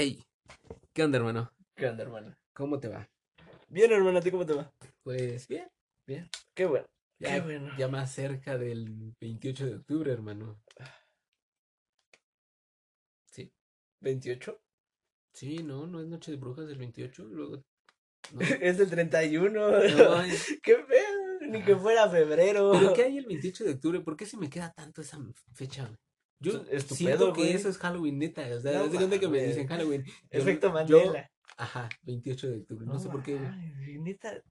Ey, ¿qué onda, hermano? ¿Qué onda, hermano? ¿Cómo te va? Bien, hermano, ¿a ti cómo te va? Pues bien, Qué bueno. ya, Qué bueno. ya más cerca del 28 de octubre, hermano. Sí, ¿28? sí, no, no es Noche de Brujas del 28, luego... No, Es el 31. no, es- Qué feo. Ni que fuera febrero. ¿Pero qué hay el 28 de octubre? ¿Por qué se me queda tanto esa fecha? Yo Es tu siento que güey. eso es Halloween, neta. O sea, No que me dicen Halloween. Efecto yo- Mandela. ajá, 28 de octubre. No, sé por qué, güey. Ay, neta,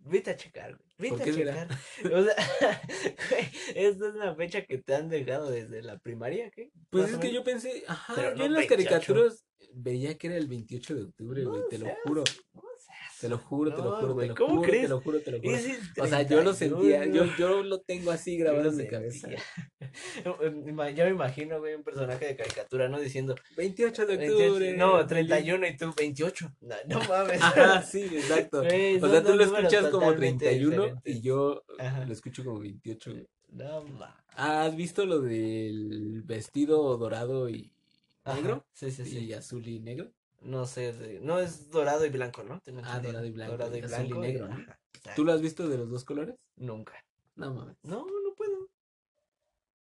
vete a checar, güey. ¿Por Vete a será? checar. O sea, güey, esta es una fecha que te han dejado desde la primaria, ¿qué? Pues es que yo pensé, ajá, Pero yo no en las 28. caricaturas veía que era el 28 de octubre, güey, te lo juro. No Te lo juro, te lo No, juro, te lo ¿cómo juro, crees? te lo juro, te lo juro. O sea, yo lo sentía, yo, 31. yo lo tengo así Yo grabado en mi cabeza. Yo me imagino, güey, un personaje de caricatura, ¿no? Diciendo 28 de 28, octubre. No, feliz- 31 y tú 28. No, no mames. Ajá, sí, exacto. Güey, O sea, tú lo escuchas como totalmente 31 y diferentes. yo Ajá. lo escucho como 28. güey. No mames. ¿Has visto lo del vestido dorado y Ajá, negro? Sí, sí, sí. Y azul y negro. No sé, de- no es dorado y blanco, ¿no? Tengo Ah, entendido. dorado y blanco, Dorado y azul y blanco. negro, ¿no? ajá. ¿Tú lo has visto de los dos colores? Nunca. No mames. No, no puedo.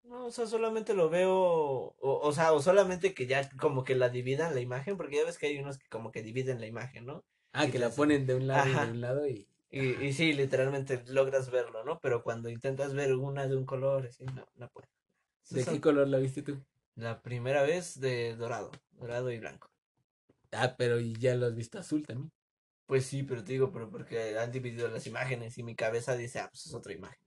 No, o sea, solamente lo veo, o, o sea, o solamente que ya como que la dividan la imagen, porque ya ves que hay unos que como que dividen la imagen, ¿no? Ah, que la ponen de un lado y de un lado y. Y, y sí, literalmente logras verlo, ¿no? Pero cuando intentas ver una de un color, así, no, no puedo. ¿De qué color la viste tú? La primera vez de dorado, dorado y blanco. Ah, pero y ya lo has visto azul también. Pues sí, pero te digo, pero porque han dividido las imágenes y mi cabeza dice, ah, pues es otra imagen.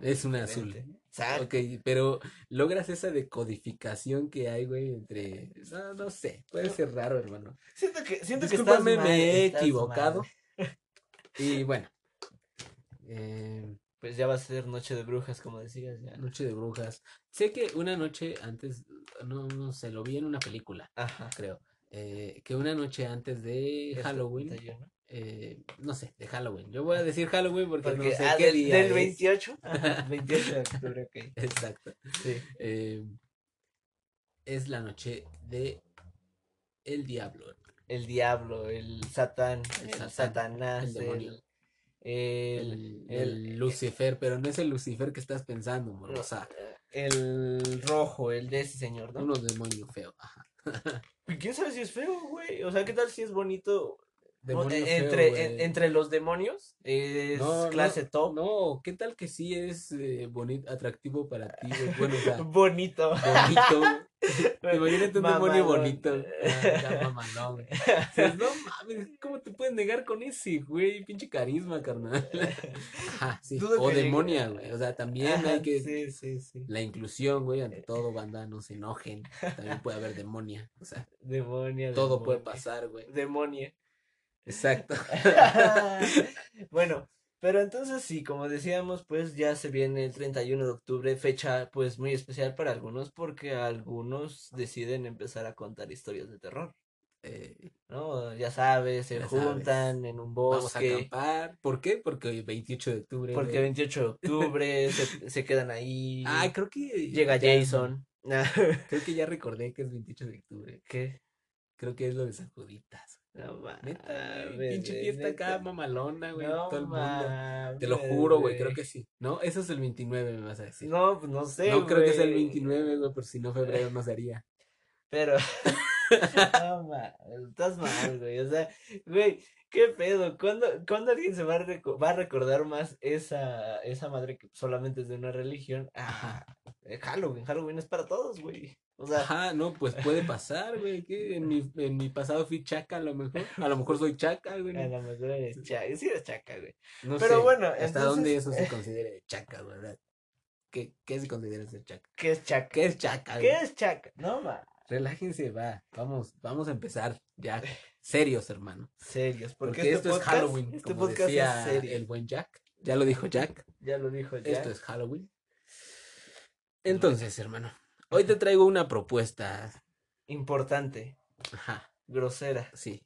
Es una azul. Exacto. Ok, pero logras esa decodificación que hay, güey, entre. No, no sé, puede ser raro, hermano. Siento que, siento que Discúlpame, estás mal, me he estás equivocado. mal. Y bueno. eh, Pues ya va a ser Noche de Brujas, como decías, ya. noche de brujas. Sé que una noche antes, no, no sé, lo vi en una película, Ajá. creo. Eh, que una noche antes de Halloween, 31. eh, no sé, de Halloween. Yo voy a decir Halloween porque, Porque, no sé ah, qué del, día del es. 28. Ajá, 28 de octubre, ok. Exacto. Sí. Eh, es la noche de el diablo. El diablo, el satán, El satanás, el demonio. el, El, el- el Lucifer, pero no es el Lucifer que estás pensando, moro, no, o sea, el rojo, el de ese señor, ¿no? unos demonios feos. Ajá. Quién sabe si es feo, güey. O sea, ¿qué tal si es bonito? Demonio eh, feo, entre, en- entre los demonios, es No, no, clase top. No, ¿qué tal que sí es bonito, atractivo para ti? Bueno, o sea, Bonito. bonito. Imagínate un demonio bonito. Ah, ya mamalón, güey. Dices, no mames, ¿cómo te puedes negar con ese, güey? Pinche carisma, carnal. Ajá, sí. Dudo O llegue- demonia, güey. O sea, también Ajá, hay que. Sí, sí, sí. La inclusión, güey, ante todo, banda, no se enojen. También puede haber demonia. O sea, Demonia. todo puede pasar, güey. Demonia. Exacto. bueno, pero entonces sí, como decíamos, pues ya se viene el 31 de octubre, fecha pues muy especial para algunos porque algunos deciden empezar a contar historias de terror, Eh, ¿no? Ya sabes, se Ya juntan en un vamos a bosque, acampar. ¿Por qué? Porque hoy 28 de octubre. porque güey. 28 de octubre se, se quedan ahí, Ah, creo que. llega ya- Jason. Creo que ya recordé que es 28 de octubre. ¿Qué? Creo que es lo de San Juditas. No mames, pinche fiesta acá, mamalona, güey. No todo el mundo. Te lo juro, güey, creo que sí. ¿No? Eso es el 29, me vas a decir. No, pues no sé, No creo que sea el güey. 29, güey, por si no febrero no sería. Pero, no mames, estás mal, güey. O sea, güey, ¿qué pedo? ¿Cuándo, cuándo alguien se va a, va a recordar más esa, esa madre que solamente es de una religión? Ah, eh, Halloween, Halloween es para todos, güey. O sea, Ajá, no, pues puede pasar, güey. que En mi, en mi pasado fui chaca, a lo mejor. A lo mejor soy chaca, güey. a lo mejor eres chaca, sí eres chaca, güey. No Pero sé bueno, hasta entonces- dónde eso se considere chaca, ¿verdad? ¿Qué, ¿Qué se considera ser chaca? ¿Qué es chaca? ¿Qué es chaca? ¿Qué es chaca? No mames. Relájense, va. Vamos, vamos a empezar ya. Serios, hermano. Serios, porque, Porque, este esto podcast, es Halloween. Este como podcast decía es serio. el buen Jack. Ya lo dijo Jack. Ya lo dijo ya. Esto es Halloween. Entonces, hermano, hoy te traigo una propuesta. Importante, Ajá, grosera, sí.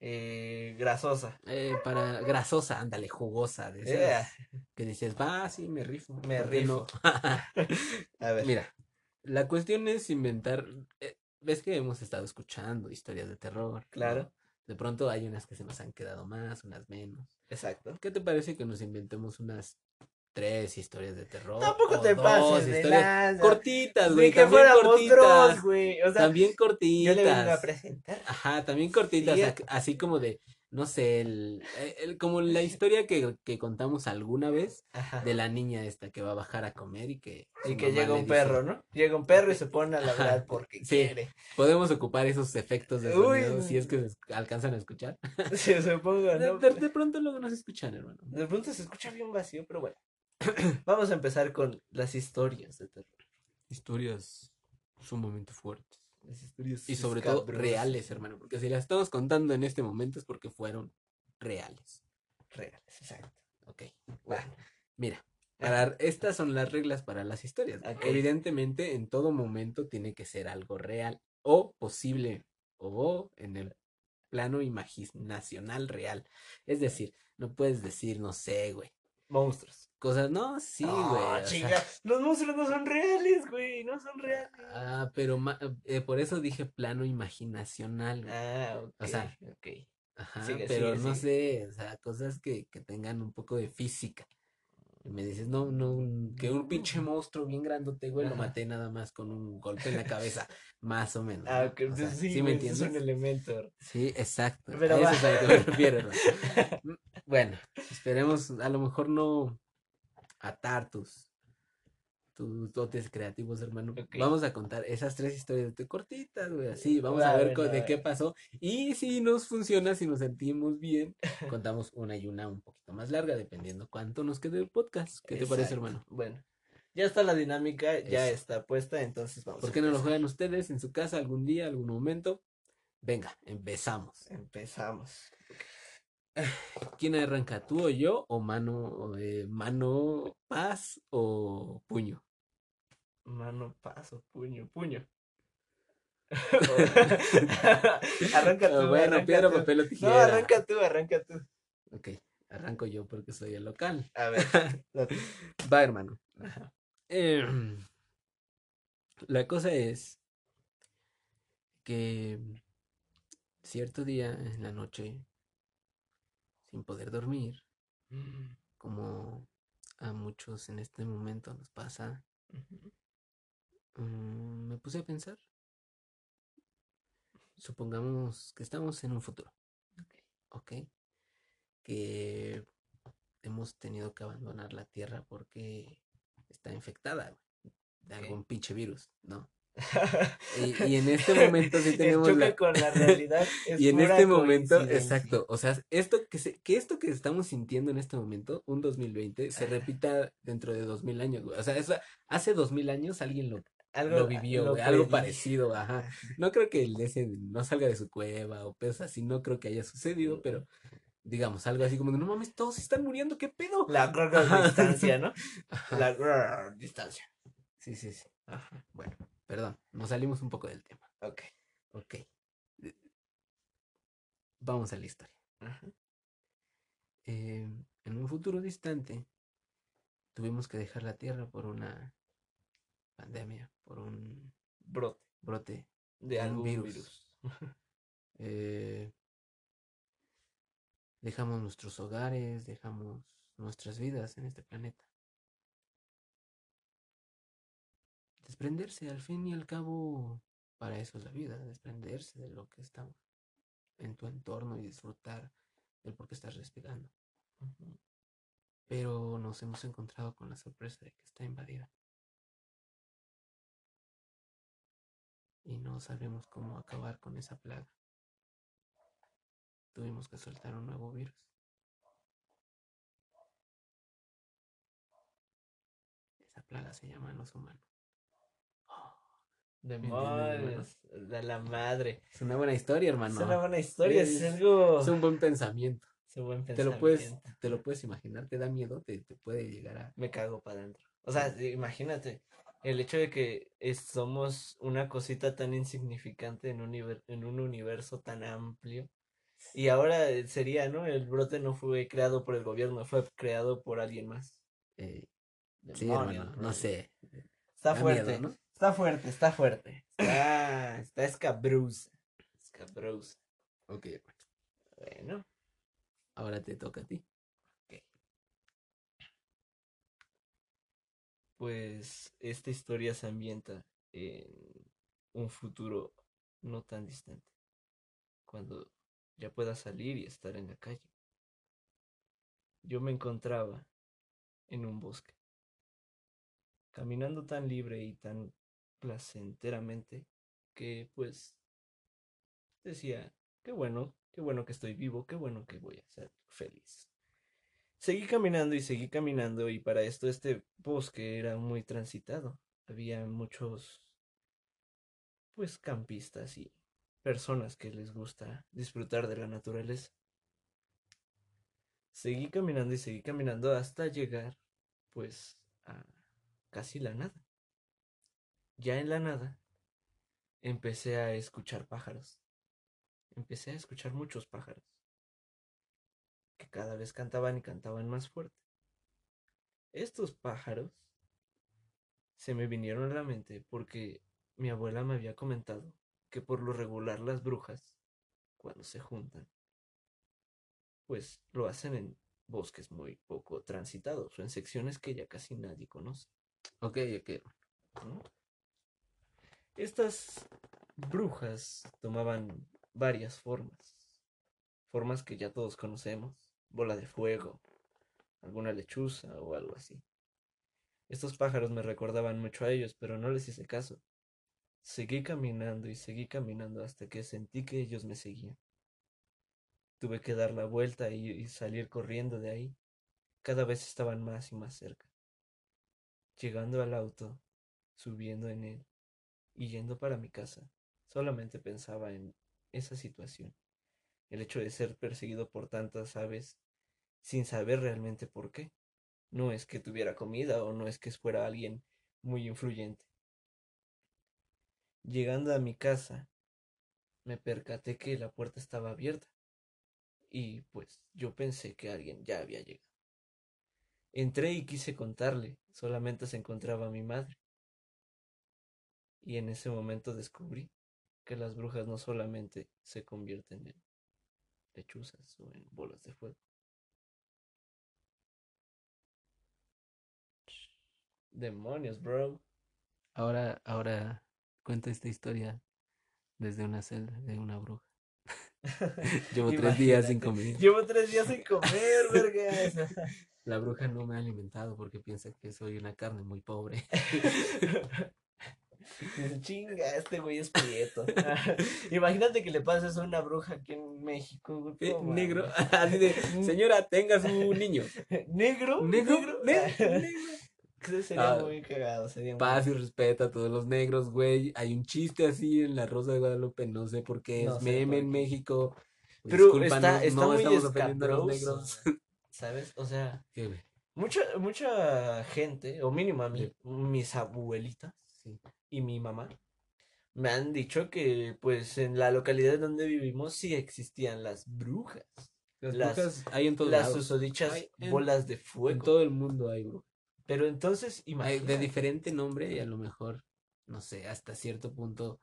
eh, grasosa. Eh, para grasosa, ándale, jugosa. De esas Ea. Que dices, va, sí, me rifo. Me ¿por qué no?" A ver. Mira, la cuestión es inventar. eh, Ves que hemos estado escuchando historias de terror. ¿no? Claro. De pronto hay unas que se nos han quedado más, unas menos. Exacto. ¿Qué te parece que nos inventemos unas tres historias de terror? Tampoco te pases de lanza. cortitas, güey. que También fuéramos cortitas. Dross, güey. O sea, También yo le vengo a cortitas. presentar. Ajá, también cortitas, Sí, así como de, no sé, el, eh, el- como la historia que, que contamos alguna vez Ajá. de la niña esta que va a bajar a comer y que Y que llega le un dice, perro, ¿no? Llega un perro y se pone a ladrar Ajá, porque sí. quiere. Podemos ocupar esos efectos de Uy, sonido si es que se alcanzan a escuchar. Se supongo, De, ¿no? de- de pronto luego nos escuchan, hermano. De pronto se escucha bien vacío, pero bueno. Vamos a empezar con las historias de terror. Historias sumamente fuertes. Las historias Y sobre todo reales, hermano. Porque si las estamos contando en este momento es porque fueron reales. Reales, exacto. Ok. Va. Mira, para, estas son las reglas para las historias. Evidentemente, en todo momento tiene que ser algo real o posible o en el plano imaginacional real. Es decir, no puedes decir, no sé, güey. Monstruos. Cosas, no, sí, güey. Ah, o sea. Los monstruos no son reales, güey. No son reales. ah, pero ma- eh, por eso dije plano imaginacional. Ah, ok. O sea, ok. Ajá, sigue, pero sigue, no sigue. sé, o sea, cosas que, que tengan un poco de física. Y me dices, no, no, que un pinche monstruo bien grandote, güey, lo maté nada más con un golpe en la cabeza, más o menos. Ah, ok. O sea, entonces sí, ¿sí me güey, es un entiendes? elemento. Sí, exacto. Pero a eso es a lo que me refiero. Mm, Bueno, esperemos a lo mejor no atar tus, tus dotes creativos, hermano. Vamos a contar esas tres historias de cortitas, güey, así, vamos Va, a ver de qué pasó. Y si nos funciona, si nos sentimos bien, contamos una y una un poquito más larga, dependiendo cuánto nos quede el podcast. ¿Qué te parece, hermano? Bueno, ya está la dinámica, ya está puesta, entonces vamos. ¿Por qué no lo juegan ustedes en su casa algún día, algún momento? Venga, empezamos. Empezamos. ¿Quién arranca, tú o yo? ¿O mano, o, eh, mano, paz o puño? Mano, paso, puño, puño. arranca tú. Bueno, arranca piedra, tú. papel o No, arranca tú, arranca tú. Ok, arranco yo porque soy el local. A ver. Va, hermano. Ajá. Em, la cosa es que cierto día en la noche, sin poder dormir, como a muchos en este momento nos pasa, mm, me puse a pensar. Supongamos que estamos en un futuro, ¿ok? Que hemos tenido que abandonar la Tierra porque está infectada de algún pinche virus, ¿no? Y, y en este momento sí El tenemos choque la... con la realidad es Y en pura este momento, exacto, o sea, esto que, se- que esto que estamos sintiendo en este momento, un 2020, se repita dentro de 2000 años, güey. O sea, eso- hace 2000 años alguien lo, Algo, lo vivió, lo güey, algo parecido, ajá. No creo que el ese no salga de su cueva o cosas así, no creo que haya sucedido, pero digamos, algo así como de, no mames, todos se están muriendo, ¿qué pedo? La distancia, ¿no? Ajá. La distancia. Sí, sí, sí. Ajá. Bueno, perdón, nos salimos un poco del tema. Ok. Ok. Vamos a la historia. Ajá. eh, en un futuro distante tuvimos que dejar la Tierra por una pandemia, por un Brote brote. de Un algún virus. virus. eh, dejamos nuestros hogares, dejamos nuestras vidas en este planeta. Desprenderse, al fin y al cabo, para eso es la vida, desprenderse de lo que está en tu entorno y disfrutar del por qué estás respirando. Pero nos hemos encontrado con la sorpresa de que está invadida. Y no sabemos cómo acabar con esa plaga. Tuvimos que soltar un nuevo virus. Esa plaga se llama los humanos. Demonios, de la madre. Es una buena historia, hermano. Es una buena historia, es, Es- algo. Es un buen pensamiento. es un buen Te lo puedes, pensamiento. te lo puedes imaginar, te da miedo, te, te puede llegar a. Me cago para adentro. O sea, imagínate, el hecho de que es- somos una cosita tan insignificante en un, en un universo tan amplio. Y ahora sería, ¿no? El brote no fue creado por el gobierno, fue creado por alguien más. eh, sí, hermano, no sé. Está da fuerte, miedo, ¿no? Está fuerte, está fuerte. Está, está escabrosa. Escabrosa. Ok, Bueno, ahora te toca a ti. pues esta historia se ambienta en un futuro no tan distante. Cuando ya pueda salir y estar en la calle. Yo me encontraba en un bosque, caminando tan libre y tan placenteramente que pues decía, qué bueno, qué bueno que estoy vivo, qué bueno que voy a ser feliz. Seguí caminando y seguí caminando y para esto este bosque era muy transitado. Había muchos, pues, campistas y personas que les gusta disfrutar de la naturaleza. Seguí caminando y seguí caminando hasta llegar, pues, a casi la nada. Ya en la nada, empecé a escuchar pájaros. Empecé a escuchar muchos pájaros que cada vez cantaban y cantaban más fuerte. Estos pájaros se me vinieron a la mente porque mi abuela me había comentado que por lo regular las brujas, cuando se juntan, pues lo hacen en bosques muy poco transitados o en secciones que ya casi nadie conoce. Ok, ok. ¿no? Estas brujas tomaban varias formas, formas que ya todos conocemos, bola de fuego, alguna lechuza o algo así. Estos pájaros me recordaban mucho a ellos, pero no les hice caso. Seguí caminando y seguí caminando hasta que sentí que ellos me seguían. Tuve que dar la vuelta y, salir corriendo de ahí. Cada vez estaban más y más cerca. Llegando al auto, subiendo en él y yendo para mi casa, solamente pensaba en esa situación. El hecho de ser perseguido por tantas aves sin saber realmente por qué. No es que tuviera comida o no es que fuera alguien muy influyente. Llegando a mi casa, me percaté que la puerta estaba abierta y pues yo pensé que alguien ya había llegado. Entré y quise contarle, solamente se encontraba mi madre. Y en ese momento descubrí que las brujas no solamente se convierten en lechuzas o en bolas de fuego. Demonios, bro. Ahora, ahora cuenta esta historia desde una celda de una bruja. Llevo tres días sin comer. Llevo tres días sin comer, verga. La bruja no me ha alimentado porque piensa que soy una carne muy pobre. Dice, chinga, este güey es prieto. Imagínate que le pases a una bruja aquí en México, güey. Eh, negro, así de, señora, tenga su niño. ¿Negro? Negro, ne- negro. Eso Sería Ah, muy cagado, sería muy- Paz y respeto a todos los negros, güey. Hay un chiste así en La Rosa de Guadalupe, no sé por qué No es meme en. México. Pero está, está no muy estamos ofendiendo a los negros. ¿Sabes? O sea, mucha, mucha gente, o mínimo a mí, mis abuelitas Sí. Y mi mamá, me han dicho que pues en la localidad donde vivimos sí existían las brujas. Las, Las- brujas hay en todos las susodichas en- bolas de En fuego. todo el mundo hay brujas. Pero entonces, Hay de imagínate. diferente nombre y a lo mejor, no sé, hasta cierto punto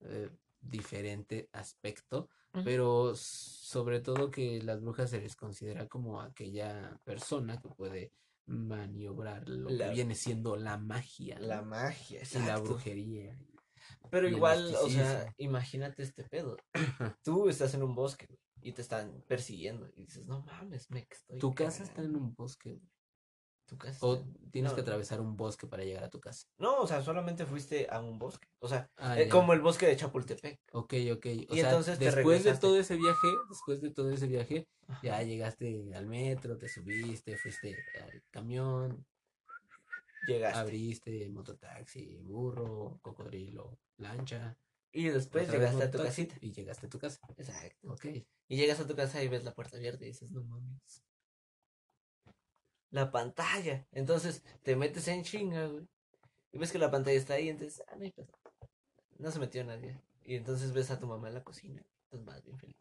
eh, diferente aspecto, pero sobre todo que las brujas se les considera como aquella persona que puede maniobrar lo La- que viene siendo la magia, ¿no? La magia, y la brujería. Pero y igual, o sea, imagínate este pedo. Tú estás en un bosque y te están persiguiendo y dices, no mames, me estoy Tu casa está en cagando". un bosque, güey, Tu casa o tienes no, que atravesar un bosque para llegar a tu casa. No, o sea, solamente fuiste a un bosque. O sea, Ah, eh, como el bosque de Chapultepec. Ok, ok. O Y sea, entonces te después de todo ese viaje, después de todo ese viaje, ya llegaste al metro, te subiste, fuiste al camión, Llegaste. Abriste mototaxi, burro, cocodrilo, lancha. Y después llegaste a tu casita. Y llegaste a tu casa. Exacto. Ok. Y llegas a tu casa y ves la puerta abierta y dices, no mames. La pantalla. Entonces te metes en chinga, güey. Y ves que la pantalla está ahí, entonces, ah, no hay pedo. No se metió nadie. Y entonces ves a tu mamá en la cocina. Entonces vas bien feliz.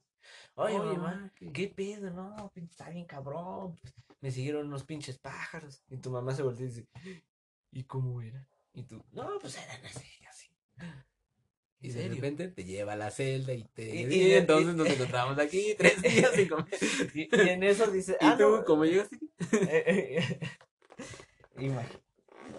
Oye, mamá, ¿qué? ¿qué pedo? No, pinche, está bien cabrón. pues, me siguieron unos pinches pájaros. Y tu mamá se voltea y dice, ¿y cómo era? Y tú, no, pues eran así, así. Y ¿En de repente te lleva a la celda y te... Y- Y, y- entonces y- nos encontramos aquí tres días. Y, y en eso dice, ¿Y ah, tú no, cómo llegaste aquí? Imagínate.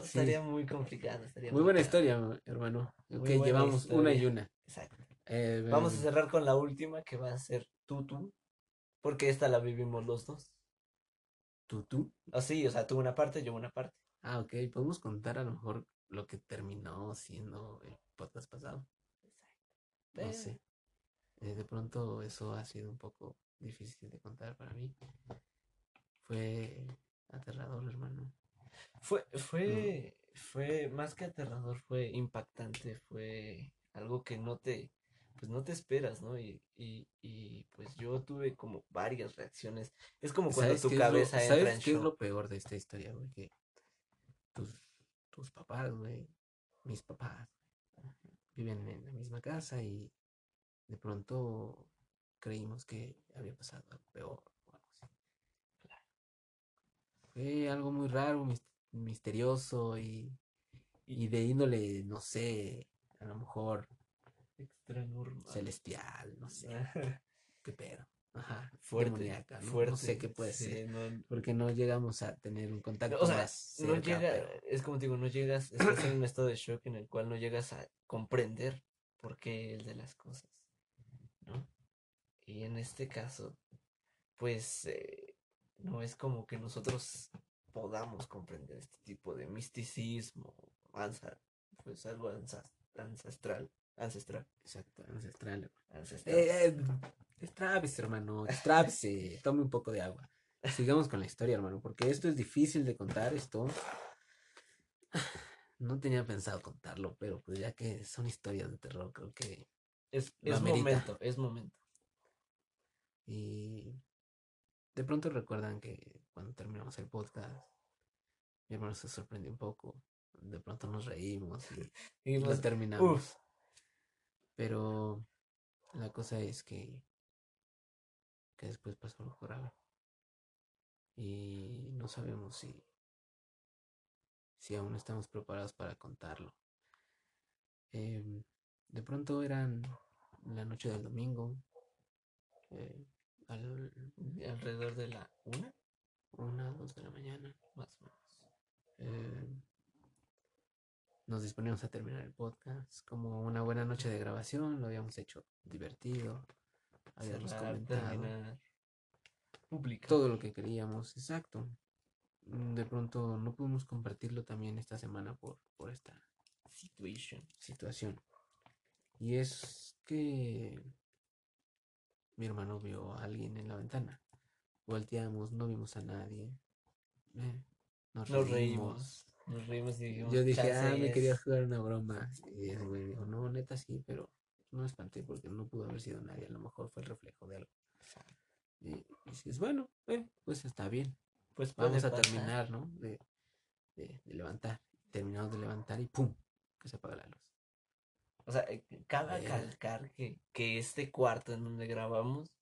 Estaría muy complicado. Estaría Muy buena historia, hermano. Muy Ok, buena llevamos una y una. Exacto. Eh, Vamos a ven, cerrar con la última que va a ser tú. Porque esta la vivimos los dos. ¿Tú, tú? Ah, sí, o sea, tú una parte, yo una parte. Ah, ok. Podemos contar a lo mejor lo que terminó siendo el podcast pasado. No Pero- sé. Eh, de pronto eso ha sido un poco difícil de contar para mí. Fue aterrador, hermano. Fue, fue, fue más que aterrador, fue impactante, fue algo que no te, pues no te esperas, ¿no? Y, y, y pues yo tuve como varias reacciones. Es como cuando ¿Sabes tu es lo- cabeza entra ¿Sabes en qué es lo peor de esta historia, güey? Que tus, tus papás, güey, mis papás, viven en la misma casa y de pronto creímos que había pasado algo peor. Fue algo muy raro, mis- misterioso y, y de índole, no sé, a lo mejor Extra normal. celestial, no sé, qué pedo. Ajá, Fuerte, demoníaca, ¿no? fuerte. No sé qué puede sí, ser. no- Porque no llegamos a tener un contacto o sea, más no llega, pero es como te digo, no llegas, estás en un estado de shock en el cual no llegas a comprender por qué el de las cosas, ¿no? Y en este caso, pues, eh, no es como que nosotros podamos comprender este tipo de misticismo, ansa, pues algo ansa- ancestral, ancestral, exacto, ancestral. ancestral. Eh, eh, hermano, destrábese, tome un poco de agua. Sigamos con la historia, hermano, porque esto es difícil de contar, esto no tenía pensado contarlo, pero pues ya que son historias de terror, creo que es, es momento, es momento. y de pronto recuerdan que cuando terminamos el podcast, mi hermano se sorprendió un poco, de pronto nos reímos y Y lo terminamos. uf, Pero la cosa es que, que después pasó algo grave. Y no sabemos si, si aún estamos preparados para contarlo. Em, de pronto eran la noche del domingo, eh, al alrededor de la una, una, dos de la mañana. más o menos. Eh, nos disponíamos a terminar el podcast como una buena noche de grabación, lo habíamos hecho divertido, habíamos Cerrar, comentado terminar, publicar. todo lo que queríamos, exacto. De pronto no pudimos compartirlo también esta semana por, por esta Situation. situación. Y es que mi hermano vio a alguien en la ventana. Volteamos, no vimos a nadie. eh, nos Nos reímos. reímos. Nos reímos y dijimos. Yo dije, "Chance ah, me es". querías jugar una broma. Y ese güey dijo, no, neta sí, pero no me espanté porque no pudo haber sido nadie. A lo mejor fue el reflejo de algo. Y, dices, bueno, bueno, pues está bien. Pues Vamos a pasar. terminar, ¿no? De, de, de levantar. Terminamos de levantar y ¡pum! Que se apaga la luz. O sea, eh, cabe calcar que, que este cuarto en donde grabamos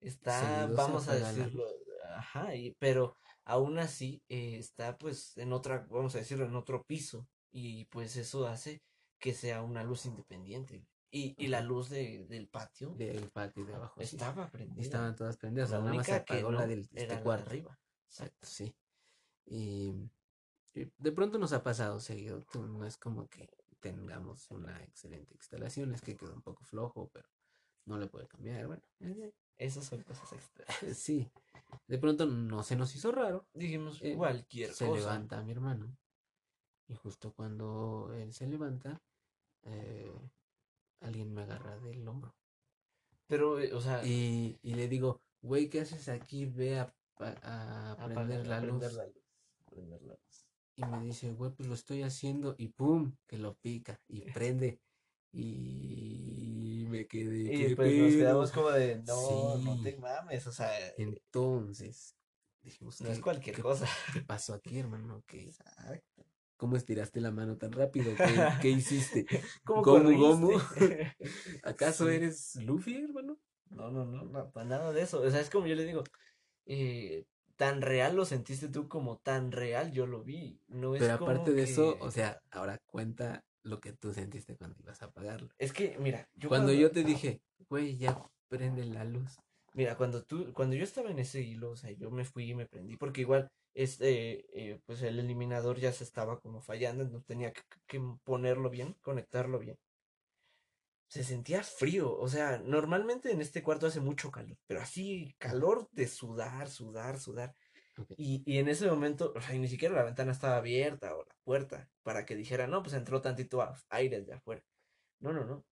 está, Seguido vamos a decirlo, ajá, y, pero aún así eh, está pues en otra, vamos a decirlo, en otro piso. Y pues eso hace que sea una luz independiente. Y, y la luz de, del patio Del patio de abajo. sí. estaba prendida. Estaban todas prendidas. La nada más se única que apagó la no del era este la de cuarto. arriba. Exacto, sí. Y, y de pronto nos ha pasado seguido. No es como que tengamos una excelente instalación, es que quedó un poco flojo, pero no le puede cambiar. Bueno, Esas son cosas extras. sí. De pronto no se nos hizo raro. Dijimos eh, cualquier se cosa. levanta mi hermano. Y justo cuando él se levanta, eh, alguien me agarra del hombro. Pero, eh, o sea, Y, y le digo, güey, ¿qué haces aquí? Ve a, a apagar- prender la luz. prender la luz. prender la luz. Y me dice, güey, pues lo estoy haciendo. Y pum, que lo pica y prende. Y me quedé. Y ¿qué pues nos quedamos como de, no, no te mames, o sea, Entonces, dijimos, no es ¿qué, cualquier qué- cosa. qué pasó aquí, hermano? ¿Qué, Exacto. ¿Cómo estiraste la mano tan rápido? ¿Qué, qué hiciste? ¿Cómo Gomu, Gomu. ¿Acaso Sí. eres Luffy, hermano? No, no, no, no, para nada de eso. O sea, es como yo le digo, eh, tan real lo sentiste tú como tan real yo lo vi. No es Pero aparte como de eso, o sea, ahora cuenta lo que tú sentiste cuando ibas a apagarlo. Es que, mira, yo Cuando yo te dije, güey, ya prende la luz. Mira, cuando tú, cuando yo estaba en ese hilo, o sea, yo me fui y me prendí, porque igual, este, eh, pues el eliminador ya se estaba como fallando, entonces tenía que, que ponerlo bien, conectarlo bien. Se sentía frío, o sea, normalmente en este cuarto hace mucho calor, pero así, calor de sudar, sudar, sudar. Y, y en ese momento, o sea, ni siquiera la ventana estaba abierta o la puerta para que dijera, no, pues entró tantito aire de afuera. No, no, no.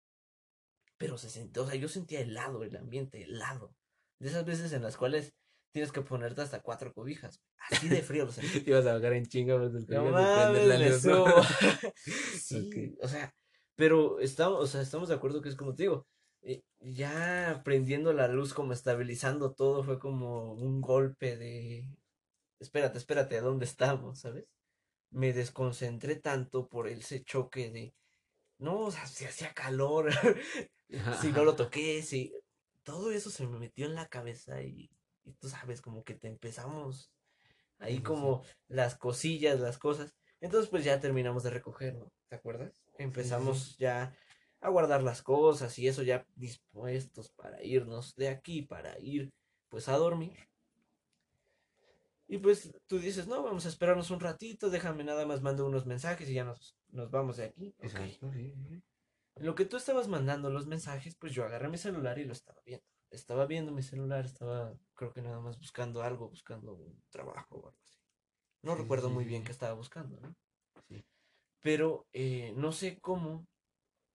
Pero se sentía, o sea, yo sentía helado, el ambiente helado. De esas veces en las cuales tienes que ponerte hasta cuatro cobijas. Así de frío lo sentí. Ibas a bajar en chinga No cobijas y prender la mames, me ¿no? subo. Sí, o sea, pero estamos, o sea, estamos de acuerdo que es como te digo, eh, ya prendiendo la luz, como estabilizando todo, fue como un golpe de, espérate, espérate, ¿a dónde estamos? ¿Sabes? Me desconcentré tanto por ese choque de, no, o sea, si hacía calor, si no lo toqué, si, todo eso se me metió en la cabeza y, y tú sabes, como que te empezamos ahí Sí, sí, sí. como las cosillas, las cosas. Entonces pues ya terminamos de recoger, ¿no? ¿Te acuerdas? Empezamos ya a guardar las cosas y eso ya dispuestos para irnos de aquí, para ir pues a dormir. Y pues tú dices, no, vamos a esperarnos un ratito, déjame nada más mando unos mensajes y ya nos, nos vamos de aquí. Exacto, sí, sí, sí. En lo que tú estabas mandando los mensajes, pues yo agarré mi celular y lo estaba viendo. Estaba viendo mi celular, estaba creo que nada más buscando algo, buscando un trabajo o algo así. No Sí, recuerdo muy bien qué estaba buscando, ¿no? Sí. Pero eh, no sé cómo,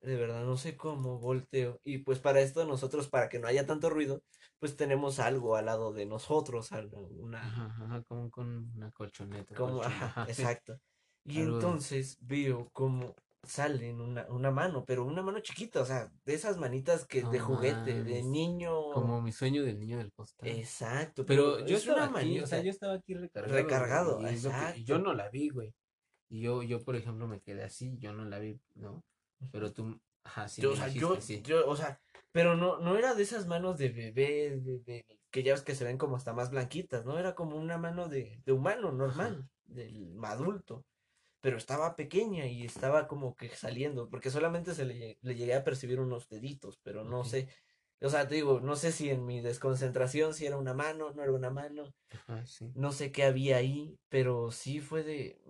de verdad no sé cómo volteo. Y pues para esto nosotros, para que no haya tanto ruido, pues tenemos algo al lado de nosotros, algo, una, Ajá, ajá, como con una colchoneta. como, ajá, exacto. Y Algo- entonces veo como sale en una, una mano, pero una mano chiquita, o sea, de esas manitas que de juguete, de niño. Como mi sueño del niño del postal. Exacto, Pero pero yo es estaba una aquí, o sea, yo estaba aquí recargado. Recargado, güey, exacto. yo no la vi, güey. Y yo, yo, por ejemplo, me quedé así, yo no la vi, ¿no? Pero tú, ajá, sí Yo, me o sea, yo, sí. yo, o sea, pero no, no era de esas manos de bebé, de, de- que ya ves que se ven como hasta más blanquitas, ¿no? Era como una mano de, de humano normal, del adulto. Pero estaba pequeña y estaba como que saliendo, porque solamente se le, le llegué a percibir unos deditos, pero no sé. O sea, te digo, no sé si en mi desconcentración si era una mano, no era una mano, Ajá, sí. no sé qué había ahí, pero sí fue de,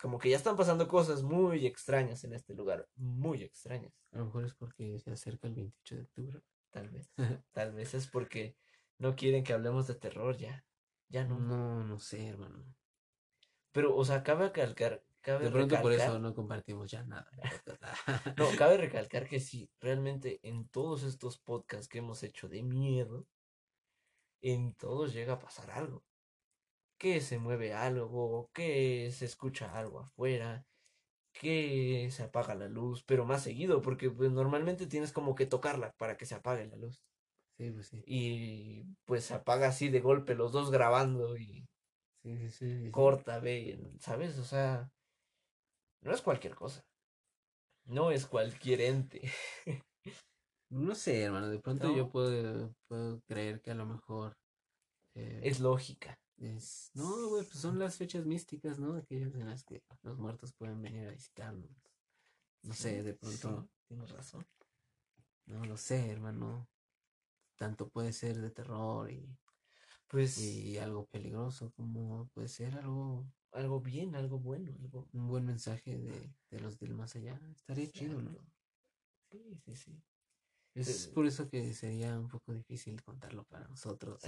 como que ya están pasando cosas muy extrañas en este lugar, muy extrañas. A lo mejor es porque se acerca el 28 de octubre. Tal vez. Tal vez es porque no quieren que hablemos de terror ya. Ya no. No, no sé, hermano. Pero, o sea, cabe recalcar, cabe De pronto por eso recalcar, no compartimos ya nada. no, cabe recalcar que sí, realmente en todos estos podcasts que hemos hecho de miedo, en todos llega a pasar algo. Que se mueve algo, que se escucha algo afuera, que se apaga la luz, pero más seguido, porque pues normalmente tienes como que tocarla para que se apague la luz. Sí, pues sí. Y pues se apaga así de golpe, los dos grabando y Sí, sí, corta, ve, ¿sabes? O sea, no es cualquier cosa. No es cualquier ente. No sé, hermano. De pronto ¿No? yo puedo, puedo creer que a lo mejor eh, Es lógica. Es- No, güey, pues son las fechas místicas, ¿no? Aquellas en las que los muertos pueden venir a visitarnos. No sé, de pronto, sí, tienes razón. no lo sé, hermano. Tanto puede ser de terror y, Pues y algo peligroso, como puede ser algo, algo bien, algo bueno, algo un buen mensaje de, de los del más allá. Estaría chido, ¿no? Sí, sí, sí. Es por eso que sería un poco difícil contarlo para nosotros.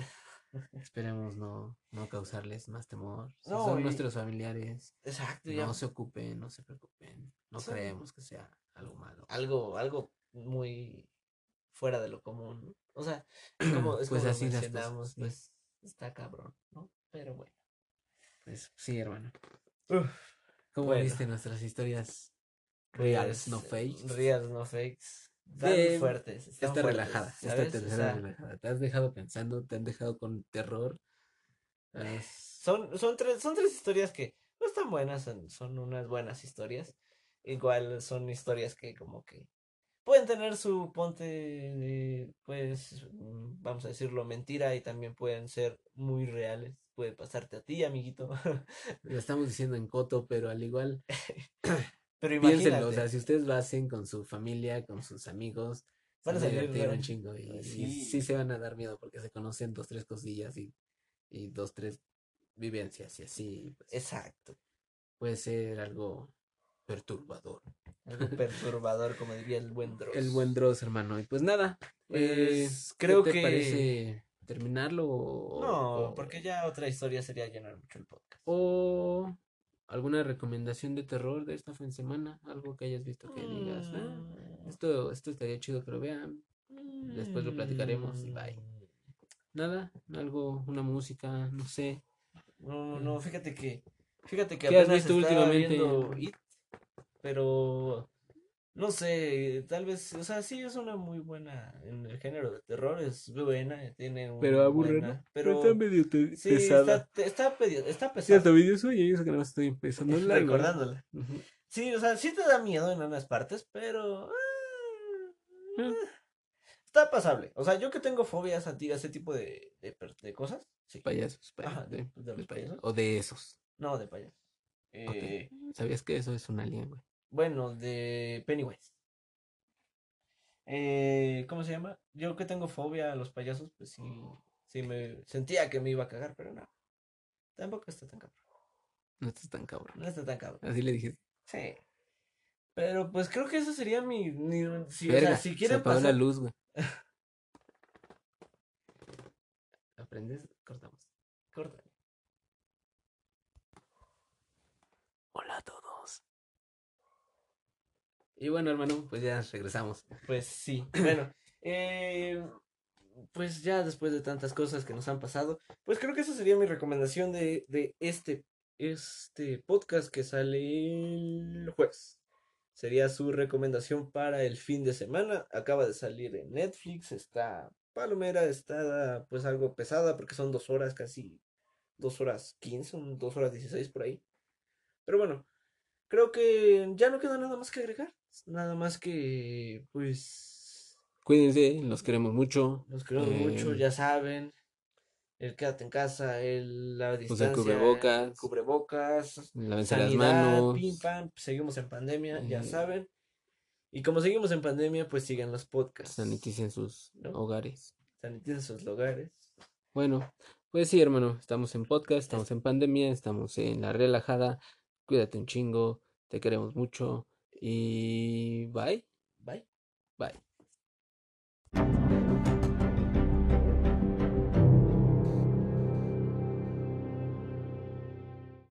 Esperemos no, no causarles más temor. Si No, son y- nuestros familiares, Exacto, ya. no se ocupen, no se preocupen. No creemos que sea algo malo. Algo, algo muy fuera de lo común, ¿no? O sea, es como, es Pues como lo así mencionamos, pues está cabrón, ¿no? Pero bueno. Pues sí, hermano. Uf, ¿Cómo bueno. viste nuestras historias reales, pues, no fakes? Reals, no fakes. Están Bien, fuertes. Están Está fuertes, relajada, ¿sabes? O tercera sea, relajada. Te has dejado pensando, te han dejado con terror. Has- Son, son, tres, son tres historias que no están buenas, son, son unas buenas historias. Igual son historias que como que pueden tener su ponte de, pues, vamos a decirlo, mentira y también pueden ser muy reales. Puede pasarte a ti, amiguito. Lo estamos diciendo en coto, pero al igual, Pero piénsenlo, o sea, si ustedes lo hacen con su familia, con sus amigos, se Van a salir un chingo y, y Sí. se van a dar miedo porque se conocen dos, tres cosillas y, y dos, tres vivencias y así, pues, Exacto. puede ser algo perturbador. Algo perturbador, como diría el buen Dross. El buen Dross, hermano. Y pues nada, eh, Pues, ¿qué creo te que- parece terminarlo o, No, o- porque ya otra historia sería llenar mucho el podcast. o alguna recomendación de terror de esta fin de semana? Algo que hayas visto que digas, "Ah, Mm, esto, esto estaría chido que lo vean. después lo platicaremos y bye. Nada, algo, una música, no sé. No, no, fíjate que, fíjate que ¿Qué has visto estaba últimamente? viendo It, pero no sé, tal vez, o sea, sí es una muy buena en el género de terror, es buena, tiene una Pero ¿no? pero medio sí, está, está, pedi- está Cierto, video suyo y eso que no estoy empezando a recordándola. Ujú. Sí, o sea, sí te da miedo en unas partes, pero ah, Ah. está pasable. O sea, yo que tengo fobias a ti, a ese tipo de, de, per- de cosas, sí. Payasos, Ajá, payasos, de, de- de de los payasos. O de esos. No, de payasos. Ok. Eh, ¿Sabías que eso es un alien, güey? Bueno, de Pennywise. Eh, ¿cómo se llama? Yo que tengo fobia a los payasos, pues sí, sí me sentía que me iba a cagar, pero no. Tampoco está tan cabrón. No estás tan cabrón. No está tan cabrón. Así le dije. Sí. Pero pues creo que eso sería mi, mi si, o Verga, sea, si se quieren la pasar, luz, güey. ¿Aprendes? Cortamos. corta. Hola a todos. Y bueno, hermano, pues ya regresamos. Pues sí. Bueno, eh, pues ya después de tantas cosas que nos han pasado, pues creo que esa sería mi recomendación de, de este, este podcast que sale el jueves. Sería su recomendación para el fin de semana. Acaba de salir en Netflix, está palomera, está pues algo pesada porque son dos horas, casi dos horas quince, dos horas dieciséis por ahí. Pero bueno, creo que ya no queda nada más que agregar. Nada más que, pues, Cuídense, los queremos mucho. los queremos mucho, Eh, ya saben. El quédate en casa, el la distancia, cubrebocas. el cubrebocas, las manos. pim pam, seguimos en pandemia, ya Eh, saben. Y como seguimos en pandemia, pues sigan los podcasts. Saniticen sus ¿no? hogares. Saniticen sus lugares. Bueno, pues sí, hermano, estamos en podcast, estamos en pandemia, estamos en la relajada. Cuídate un chingo, te queremos mucho y bye, Bye. bye.